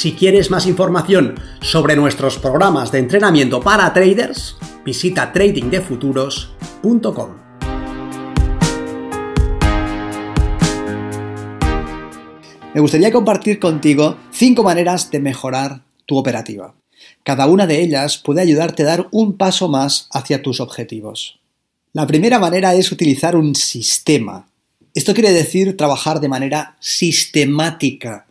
Si quieres más información sobre nuestros programas de entrenamiento para traders, visita tradingdefuturos.com. Me gustaría compartir contigo cinco maneras de mejorar tu operativa. Cada una de ellas puede ayudarte a dar un paso más hacia tus objetivos. La primera manera es utilizar un sistema. Esto quiere decir trabajar de manera sistemática.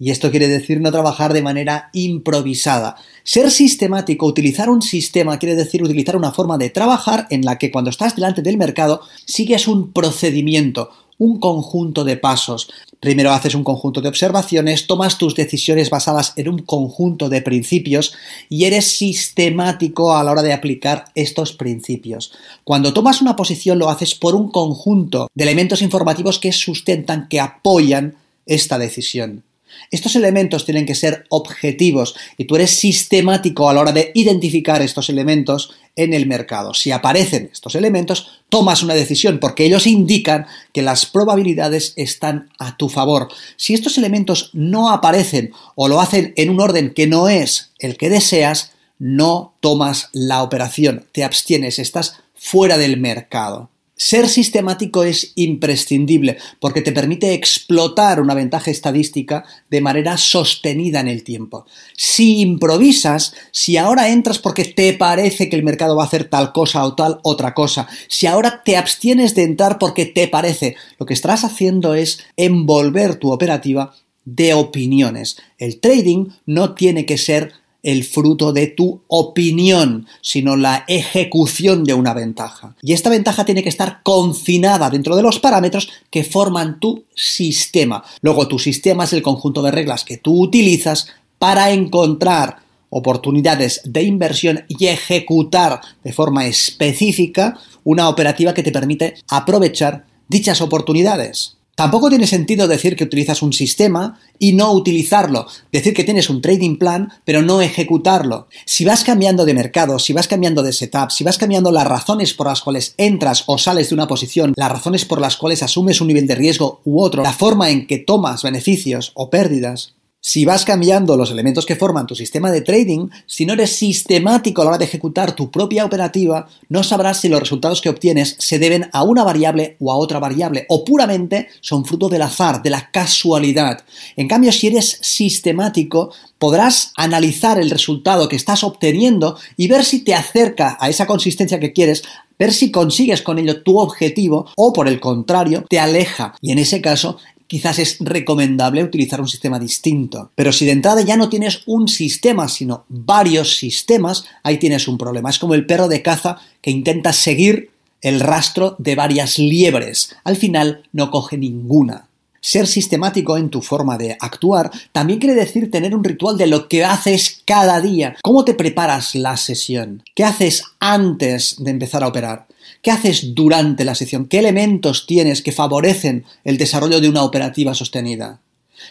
Y esto quiere decir no trabajar de manera improvisada. Ser sistemático, utilizar un sistema, quiere decir utilizar una forma de trabajar en la que cuando estás delante del mercado sigues un procedimiento, un conjunto de pasos. Primero haces un conjunto de observaciones, tomas tus decisiones basadas en un conjunto de principios y eres sistemático a la hora de aplicar estos principios. Cuando tomas una posición lo haces por un conjunto de elementos informativos que sustentan, que apoyan esta decisión. Estos elementos tienen que ser objetivos y tú eres sistemático a la hora de identificar estos elementos en el mercado. Si aparecen estos elementos, tomas una decisión porque ellos indican que las probabilidades están a tu favor. Si estos elementos no aparecen o lo hacen en un orden que no es el que deseas, no tomas la operación, te abstienes, estás fuera del mercado. Ser sistemático es imprescindible porque te permite explotar una ventaja estadística de manera sostenida en el tiempo. Si improvisas, si ahora entras porque te parece que el mercado va a hacer tal cosa o tal otra cosa, si ahora te abstienes de entrar porque te parece, lo que estarás haciendo es envolver tu operativa de opiniones. El trading no tiene que ser el fruto de tu opinión, sino la ejecución de una ventaja. Y esta ventaja tiene que estar confinada dentro de los parámetros que forman tu sistema. Luego tu sistema es el conjunto de reglas que tú utilizas para encontrar oportunidades de inversión y ejecutar de forma específica una operativa que te permite aprovechar dichas oportunidades. Tampoco tiene sentido decir que utilizas un sistema y no utilizarlo, decir que tienes un trading plan pero no ejecutarlo. Si vas cambiando de mercado, si vas cambiando de setup, si vas cambiando las razones por las cuales entras o sales de una posición, las razones por las cuales asumes un nivel de riesgo u otro, la forma en que tomas beneficios o pérdidas, si vas cambiando los elementos que forman tu sistema de trading, si no eres sistemático a la hora de ejecutar tu propia operativa, no sabrás si los resultados que obtienes se deben a una variable o a otra variable, o puramente son fruto del azar, de la casualidad. En cambio, si eres sistemático, podrás analizar el resultado que estás obteniendo y ver si te acerca a esa consistencia que quieres, ver si consigues con ello tu objetivo o por el contrario te aleja y en ese caso quizás es recomendable utilizar un sistema distinto. Pero si de entrada ya no tienes un sistema, sino varios sistemas, ahí tienes un problema. Es como el perro de caza que intenta seguir el rastro de varias liebres. Al final no coge ninguna. Ser sistemático en tu forma de actuar también quiere decir tener un ritual de lo que haces cada día. ¿Cómo te preparas la sesión? ¿Qué haces antes de empezar a operar? ¿Qué haces durante la sesión? ¿Qué elementos tienes que favorecen el desarrollo de una operativa sostenida?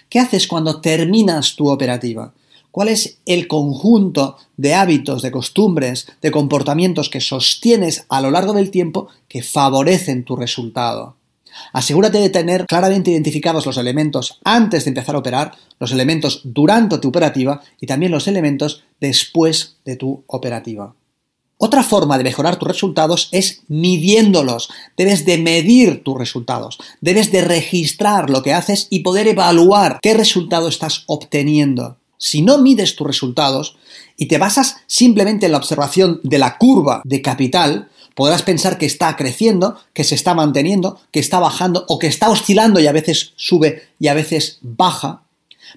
¿Qué haces cuando terminas tu operativa? ¿Cuál es el conjunto de hábitos, de costumbres, de comportamientos que sostienes a lo largo del tiempo que favorecen tu resultado? Asegúrate de tener claramente identificados los elementos antes de empezar a operar, los elementos durante tu operativa y también los elementos después de tu operativa. Otra forma de mejorar tus resultados es midiéndolos. Debes de medir tus resultados. Debes de registrar lo que haces y poder evaluar qué resultado estás obteniendo. Si no mides tus resultados y te basas simplemente en la observación de la curva de capital, podrás pensar que está creciendo, que se está manteniendo, que está bajando o que está oscilando y a veces sube y a veces baja,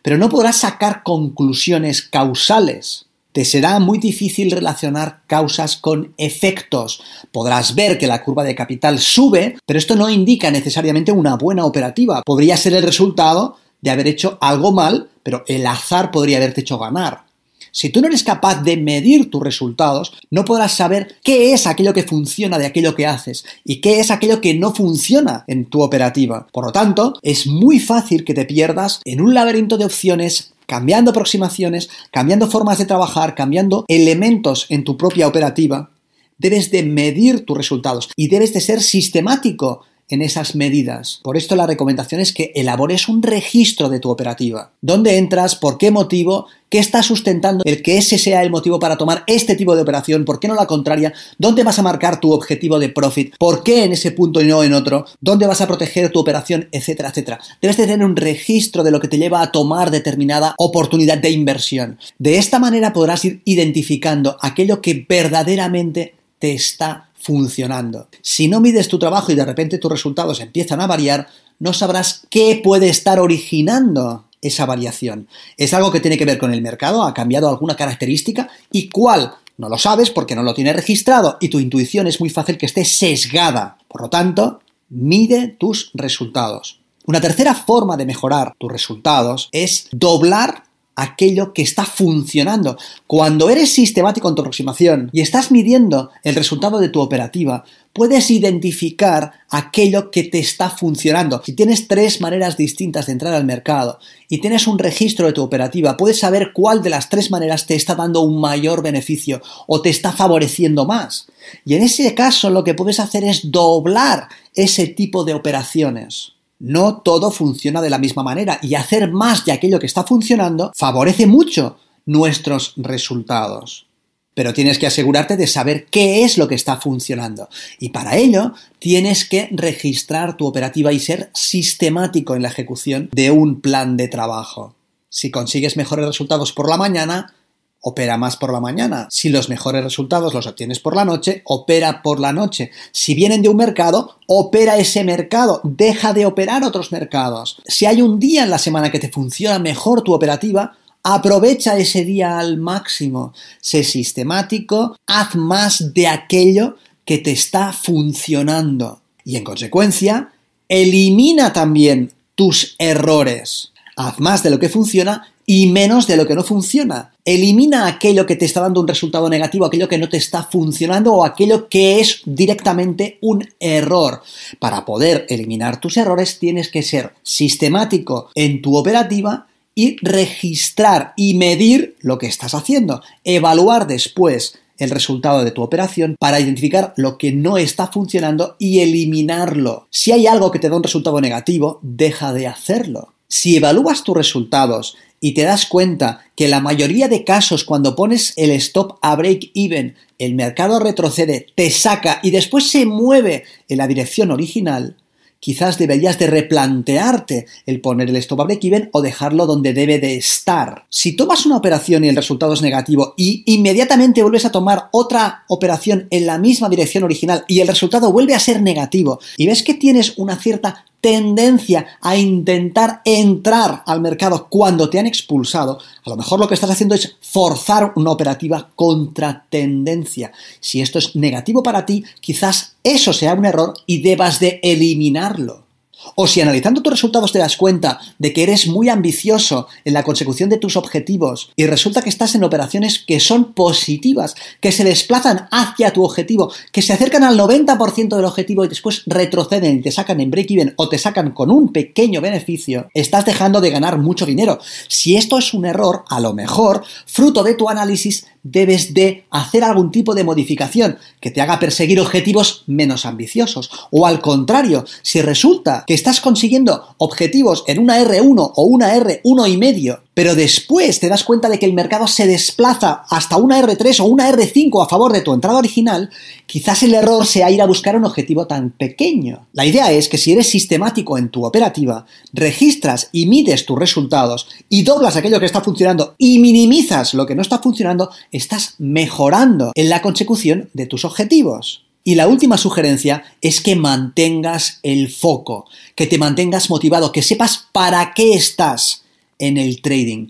pero no podrás sacar conclusiones causales te será muy difícil relacionar causas con efectos. Podrás ver que la curva de capital sube, pero esto no indica necesariamente una buena operativa. Podría ser el resultado de haber hecho algo mal, pero el azar podría haberte hecho ganar. Si tú no eres capaz de medir tus resultados, no podrás saber qué es aquello que funciona de aquello que haces y qué es aquello que no funciona en tu operativa. Por lo tanto, es muy fácil que te pierdas en un laberinto de opciones cambiando aproximaciones, cambiando formas de trabajar, cambiando elementos en tu propia operativa. Debes de medir tus resultados y debes de ser sistemático en esas medidas. Por esto la recomendación es que elabores un registro de tu operativa. ¿Dónde entras? ¿Por qué motivo? ¿Qué está sustentando el que ese sea el motivo para tomar este tipo de operación? ¿Por qué no la contraria? ¿Dónde vas a marcar tu objetivo de profit? ¿Por qué en ese punto y no en otro? ¿Dónde vas a proteger tu operación? Etcétera, etcétera. Debes de tener un registro de lo que te lleva a tomar determinada oportunidad de inversión. De esta manera podrás ir identificando aquello que verdaderamente te está funcionando. Si no mides tu trabajo y de repente tus resultados empiezan a variar, no sabrás qué puede estar originando esa variación. ¿Es algo que tiene que ver con el mercado? ¿Ha cambiado alguna característica? ¿Y cuál? No lo sabes porque no lo tienes registrado y tu intuición es muy fácil que esté sesgada. Por lo tanto, mide tus resultados. Una tercera forma de mejorar tus resultados es doblar aquello que está funcionando. Cuando eres sistemático en tu aproximación y estás midiendo el resultado de tu operativa, puedes identificar aquello que te está funcionando. Si tienes tres maneras distintas de entrar al mercado y tienes un registro de tu operativa, puedes saber cuál de las tres maneras te está dando un mayor beneficio o te está favoreciendo más. Y en ese caso lo que puedes hacer es doblar ese tipo de operaciones. No todo funciona de la misma manera y hacer más de aquello que está funcionando favorece mucho nuestros resultados. Pero tienes que asegurarte de saber qué es lo que está funcionando. Y para ello tienes que registrar tu operativa y ser sistemático en la ejecución de un plan de trabajo. Si consigues mejores resultados por la mañana, opera más por la mañana. Si los mejores resultados los obtienes por la noche, opera por la noche. Si vienen de un mercado, opera ese mercado. Deja de operar otros mercados. Si hay un día en la semana que te funciona mejor tu operativa, aprovecha ese día al máximo. Sé sistemático, haz más de aquello que te está funcionando. Y en consecuencia, elimina también tus errores. Haz más de lo que funciona y menos de lo que no funciona. Elimina aquello que te está dando un resultado negativo, aquello que no te está funcionando o aquello que es directamente un error. Para poder eliminar tus errores tienes que ser sistemático en tu operativa y registrar y medir lo que estás haciendo. Evaluar después el resultado de tu operación para identificar lo que no está funcionando y eliminarlo. Si hay algo que te da un resultado negativo, deja de hacerlo. Si evalúas tus resultados y te das cuenta que la mayoría de casos cuando pones el stop a break even, el mercado retrocede, te saca y después se mueve en la dirección original, quizás deberías de replantearte el poner el stop a break even o dejarlo donde debe de estar. Si tomas una operación y el resultado es negativo y inmediatamente vuelves a tomar otra operación en la misma dirección original y el resultado vuelve a ser negativo y ves que tienes una cierta tendencia a intentar entrar al mercado cuando te han expulsado, a lo mejor lo que estás haciendo es forzar una operativa contra tendencia. Si esto es negativo para ti, quizás eso sea un error y debas de eliminarlo. O si analizando tus resultados te das cuenta de que eres muy ambicioso en la consecución de tus objetivos y resulta que estás en operaciones que son positivas, que se desplazan hacia tu objetivo, que se acercan al 90% del objetivo y después retroceden y te sacan en break-even o te sacan con un pequeño beneficio, estás dejando de ganar mucho dinero. Si esto es un error, a lo mejor, fruto de tu análisis, debes de hacer algún tipo de modificación que te haga perseguir objetivos menos ambiciosos. O al contrario, si resulta que estás consiguiendo objetivos en una R1 o una R1 y medio pero después te das cuenta de que el mercado se desplaza hasta una R3 o una R5 a favor de tu entrada original, quizás el error sea ir a buscar un objetivo tan pequeño. La idea es que si eres sistemático en tu operativa, registras y mides tus resultados y doblas aquello que está funcionando y minimizas lo que no está funcionando, estás mejorando en la consecución de tus objetivos. Y la última sugerencia es que mantengas el foco, que te mantengas motivado, que sepas para qué estás en el trading.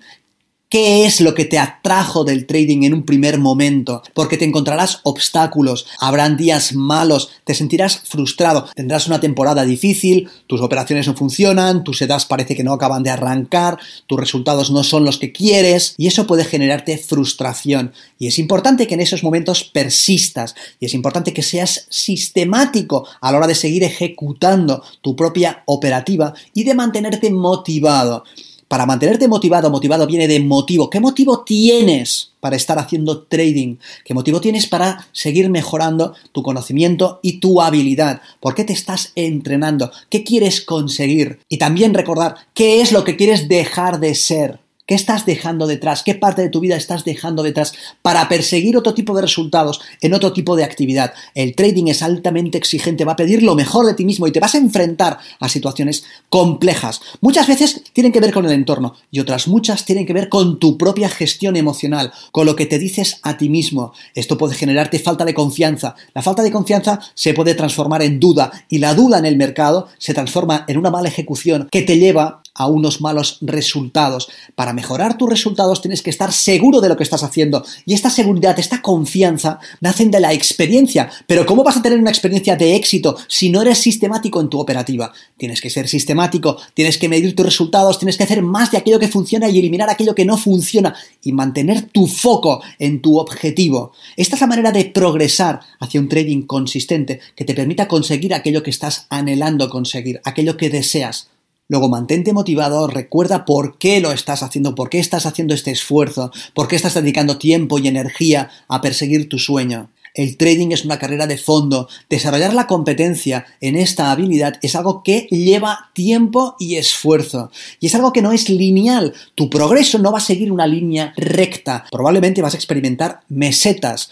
Qué es lo que te atrajo del trading en un primer momento, porque te encontrarás obstáculos, habrán días malos, te sentirás frustrado, tendrás una temporada difícil, tus operaciones no funcionan, tus sedas parece que no acaban de arrancar, tus resultados no son los que quieres y eso puede generarte frustración. Y es importante que en esos momentos persistas y es importante que seas sistemático a la hora de seguir ejecutando tu propia operativa y de mantenerte motivado. Para mantenerte motivado, motivado viene de motivo. ¿Qué motivo tienes para estar haciendo trading? ¿Qué motivo tienes para seguir mejorando tu conocimiento y tu habilidad? ¿Por qué te estás entrenando? ¿Qué quieres conseguir? Y también recordar qué es lo que quieres dejar de ser. ¿Qué estás dejando detrás? ¿Qué parte de tu vida estás dejando detrás para perseguir otro tipo de resultados en otro tipo de actividad? El trading es altamente exigente, va a pedir lo mejor de ti mismo y te vas a enfrentar a situaciones complejas. Muchas veces tienen que ver con el entorno y otras muchas tienen que ver con tu propia gestión emocional, con lo que te dices a ti mismo. Esto puede generarte falta de confianza. La falta de confianza se puede transformar en duda y la duda en el mercado se transforma en una mala ejecución que te lleva a unos malos resultados. Para mejorar tus resultados tienes que estar seguro de lo que estás haciendo. Y esta seguridad, esta confianza, nacen de la experiencia. Pero ¿cómo vas a tener una experiencia de éxito si no eres sistemático en tu operativa? Tienes que ser sistemático, tienes que medir tus resultados, tienes que hacer más de aquello que funciona y eliminar aquello que no funciona y mantener tu foco en tu objetivo. Esta es la manera de progresar hacia un trading consistente que te permita conseguir aquello que estás anhelando conseguir, aquello que deseas. Luego mantente motivado, recuerda por qué lo estás haciendo, por qué estás haciendo este esfuerzo, por qué estás dedicando tiempo y energía a perseguir tu sueño. El trading es una carrera de fondo. Desarrollar la competencia en esta habilidad es algo que lleva tiempo y esfuerzo. Y es algo que no es lineal. Tu progreso no va a seguir una línea recta. Probablemente vas a experimentar mesetas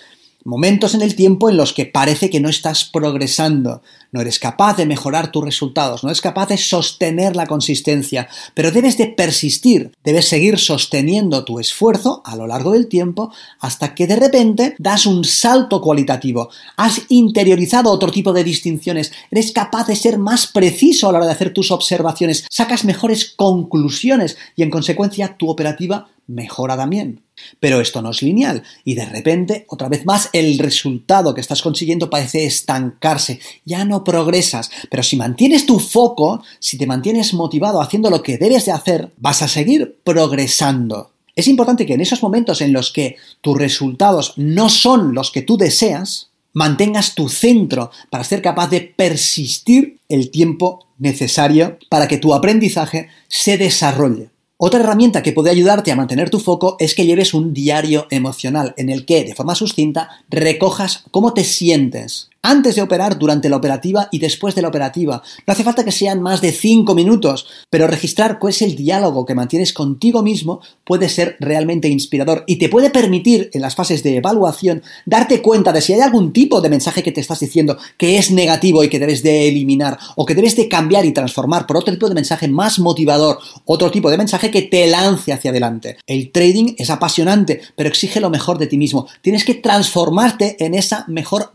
momentos en el tiempo en los que parece que no estás progresando, no eres capaz de mejorar tus resultados, no eres capaz de sostener la consistencia, pero debes de persistir, debes seguir sosteniendo tu esfuerzo a lo largo del tiempo hasta que de repente das un salto cualitativo, has interiorizado otro tipo de distinciones, eres capaz de ser más preciso a la hora de hacer tus observaciones, sacas mejores conclusiones y en consecuencia tu operativa mejora también. Pero esto no es lineal y de repente, otra vez más, el resultado que estás consiguiendo parece estancarse, ya no progresas, pero si mantienes tu foco, si te mantienes motivado haciendo lo que debes de hacer, vas a seguir progresando. Es importante que en esos momentos en los que tus resultados no son los que tú deseas, mantengas tu centro para ser capaz de persistir el tiempo necesario para que tu aprendizaje se desarrolle. Otra herramienta que puede ayudarte a mantener tu foco es que lleves un diario emocional en el que, de forma sucinta, recojas cómo te sientes antes de operar, durante la operativa y después de la operativa. No hace falta que sean más de 5 minutos, pero registrar cuál es el diálogo que mantienes contigo mismo puede ser realmente inspirador y te puede permitir en las fases de evaluación darte cuenta de si hay algún tipo de mensaje que te estás diciendo que es negativo y que debes de eliminar o que debes de cambiar y transformar por otro tipo de mensaje más motivador, otro tipo de mensaje que te lance hacia adelante. El trading es apasionante, pero exige lo mejor de ti mismo. Tienes que transformarte en esa mejor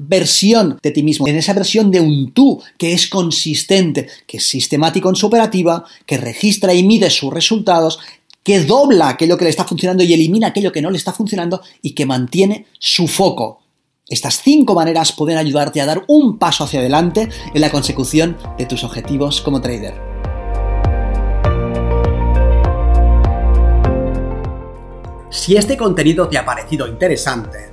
de ti mismo, en esa versión de un tú que es consistente, que es sistemático en su operativa, que registra y mide sus resultados, que dobla aquello que le está funcionando y elimina aquello que no le está funcionando y que mantiene su foco. Estas cinco maneras pueden ayudarte a dar un paso hacia adelante en la consecución de tus objetivos como trader. Si este contenido te ha parecido interesante,